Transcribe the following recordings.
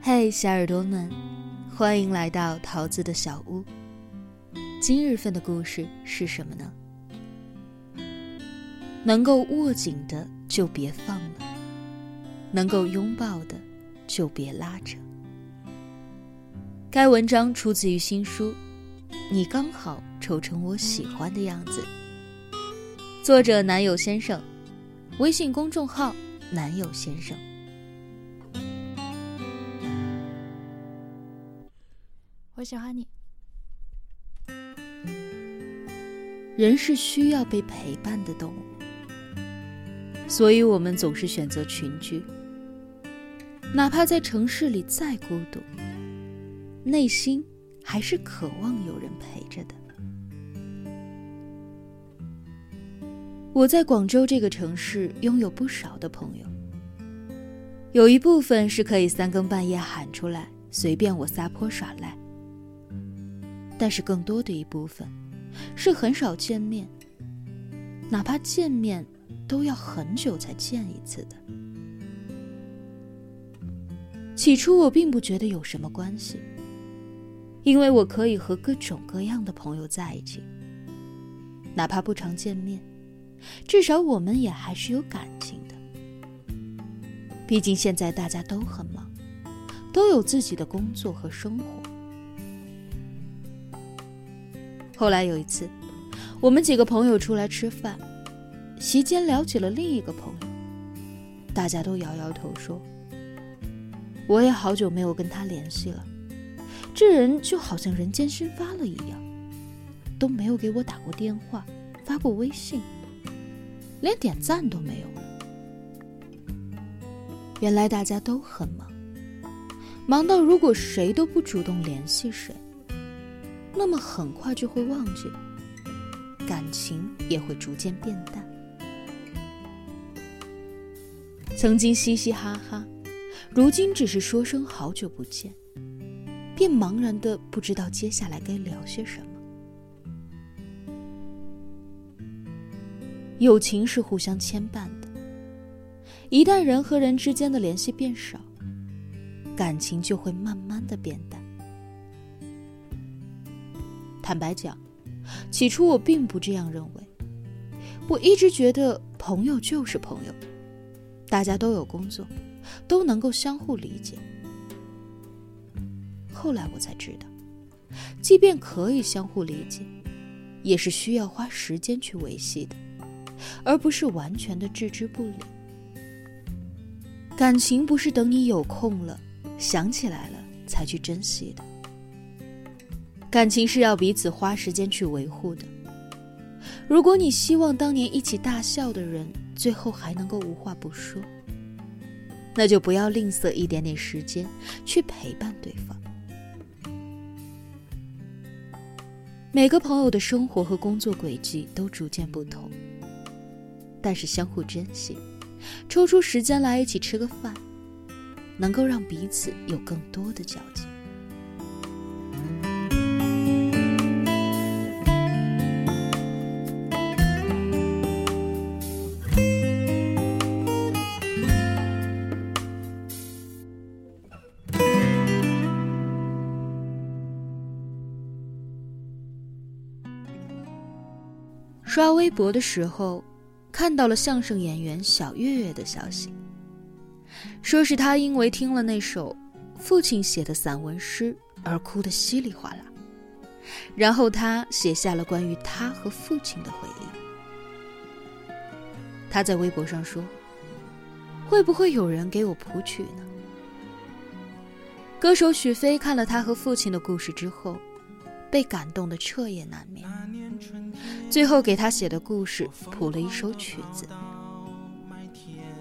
嘿，小耳朵们，欢迎来到桃子的小屋。今日份的故事是什么呢？能够握紧的就别放了，能够拥抱的就别拉着。该文章出自于新书《你刚好丑成我喜欢的样子》，作者男友先生，微信公众号男友先生。我喜欢你。人是需要被陪伴的动物，所以我们总是选择群居。哪怕在城市里再孤独，内心还是渴望有人陪着的。我在广州这个城市拥有不少的朋友，有一部分是可以三更半夜喊出来，随便我撒泼耍赖。但是更多的一部分，是很少见面，哪怕见面，都要很久才见一次的。起初我并不觉得有什么关系，因为我可以和各种各样的朋友在一起，哪怕不常见面，至少我们也还是有感情的。毕竟现在大家都很忙，都有自己的工作和生活。后来有一次，我们几个朋友出来吃饭，席间聊起了另一个朋友，大家都摇摇头说：“我也好久没有跟他联系了，这人就好像人间蒸发了一样，都没有给我打过电话，发过微信，连点赞都没有了。”原来大家都很忙，忙到如果谁都不主动联系谁。那么很快就会忘记，感情也会逐渐变淡。曾经嘻嘻哈哈，如今只是说声好久不见，便茫然的不知道接下来该聊些什么。友情是互相牵绊的，一旦人和人之间的联系变少，感情就会慢慢的变淡。坦白讲，起初我并不这样认为。我一直觉得朋友就是朋友，大家都有工作，都能够相互理解。后来我才知道，即便可以相互理解，也是需要花时间去维系的，而不是完全的置之不理。感情不是等你有空了，想起来了才去珍惜的。感情是要彼此花时间去维护的。如果你希望当年一起大笑的人最后还能够无话不说，那就不要吝啬一点点时间去陪伴对方。每个朋友的生活和工作轨迹都逐渐不同，但是相互珍惜，抽出时间来一起吃个饭，能够让彼此有更多的交集。刷微博的时候，看到了相声演员小岳岳的消息，说是他因为听了那首父亲写的散文诗而哭得稀里哗啦，然后他写下了关于他和父亲的回忆。他在微博上说：“会不会有人给我谱曲呢？”歌手许飞看了他和父亲的故事之后。被感动的彻夜难眠，最后给他写的故事谱了一首曲子。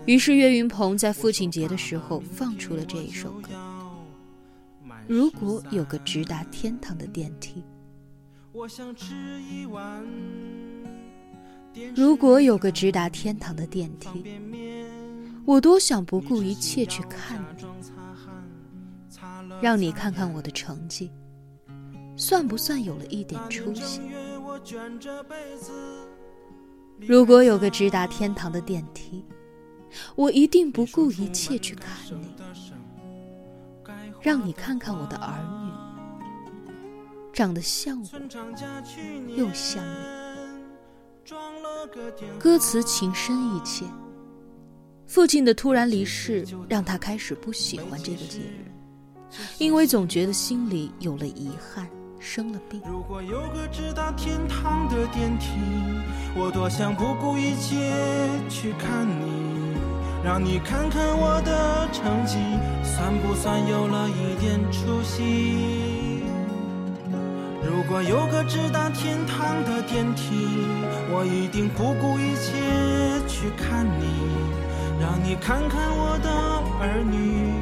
于是岳云鹏在父亲节的时候放出了这一首歌。如果有个直达天堂的电梯，如果有个直达天堂的电梯，我多想不顾一切去看你，让你看看我的成绩。算不算有了一点出息？如果有个直达天堂的电梯，我一定不顾一切去看你，让你看看我的儿女，长得像我，又像你。歌词情深意切。父亲的突然离世，让他开始不喜欢这个节日，因为总觉得心里有了遗憾。生了病。如果有个直达天堂的电梯，我多想不顾一切去看你，让你看看我的成绩，算不算有了一点出息？如果有个直达天堂的电梯，我一定不顾一切去看你，让你看看我的儿女，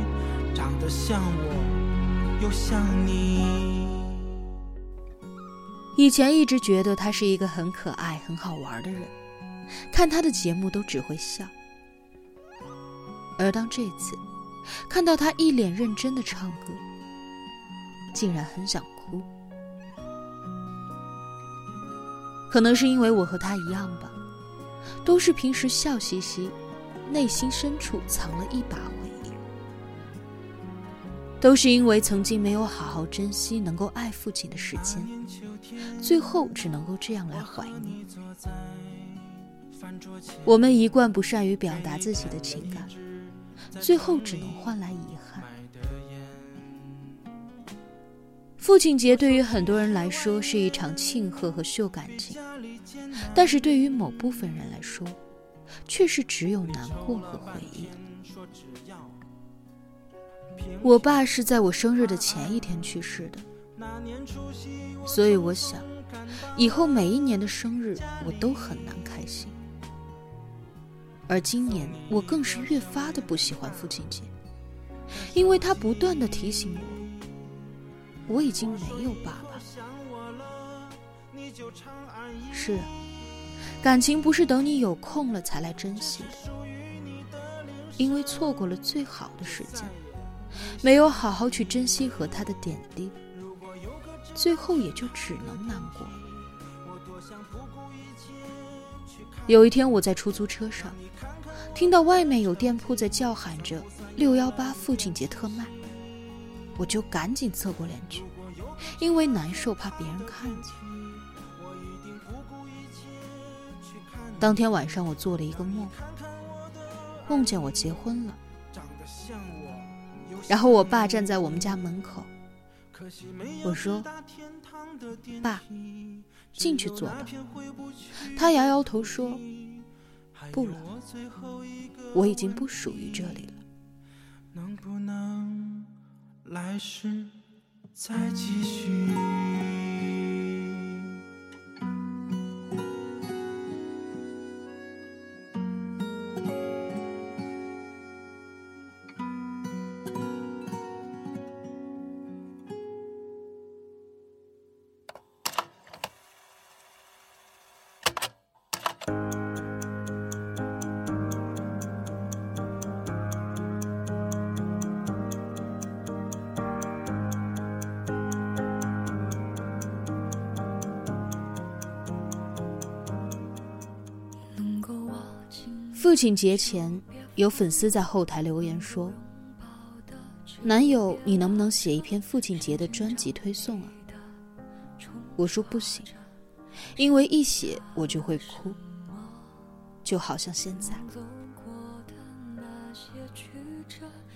长得像我，又像你。以前一直觉得他是一个很可爱、很好玩的人，看他的节目都只会笑。而当这次看到他一脸认真的唱歌，竟然很想哭。可能是因为我和他一样吧，都是平时笑嘻嘻，内心深处藏了一把回忆。都是因为曾经没有好好珍惜能够爱父亲的时间，最后只能够这样来怀念。我们一贯不善于表达自己的情感，最后只能换来遗憾。父亲节对于很多人来说是一场庆贺和秀感情，但是对于某部分人来说，却是只有难过和回忆。我爸是在我生日的前一天去世的，所以我想，以后每一年的生日我都很难开心。而今年我更是越发的不喜欢父亲节，因为他不断的提醒我，我已经没有爸爸。是，感情不是等你有空了才来珍惜的，因为错过了最好的时间。没有好好去珍惜和他的点滴，最后也就只能难过。有一天，我在出租车上，听到外面有店铺在叫喊着“六幺八父亲节特卖”，我就赶紧侧过脸去，因为难受，怕别人看见。当天晚上，我做了一个梦，梦见我结婚了。然后我爸站在我们家门口，我说：“爸，进去坐吧。”他摇摇头说：“不了，我已经不属于这里了。”能不能来世再继续？父亲节前，有粉丝在后台留言说：“男友，你能不能写一篇父亲节的专辑推送啊？”我说不行，因为一写我就会哭，就好像现在。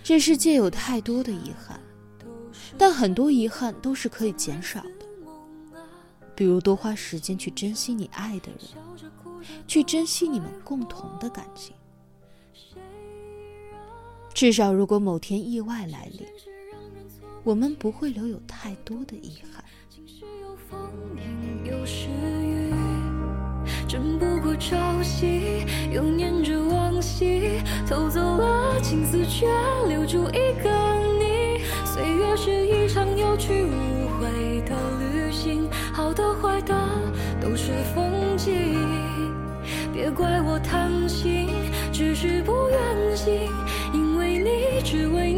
这世界有太多的遗憾，但很多遗憾都是可以减少的，比如多花时间去珍惜你爱的人。去珍惜你们共同的感情，至少如果某天意外来临，我们不会留有太多的遗憾。争不过朝夕，又念着往昔，偷走了青丝，却留住一个你。岁月是一场有去无回的旅，是风景。别怪我贪心，只是不愿醒，因为你，只为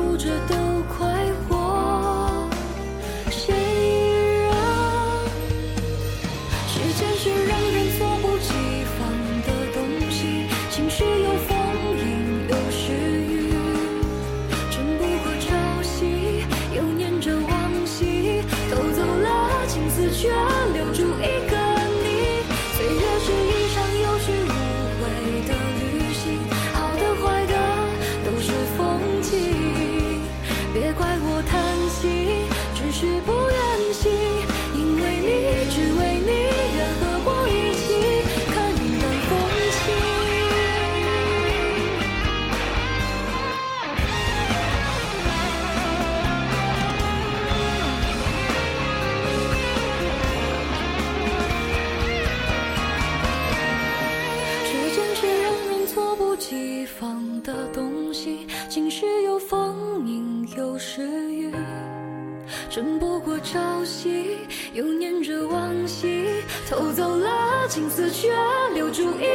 哭着都快。偷走了青丝却留住一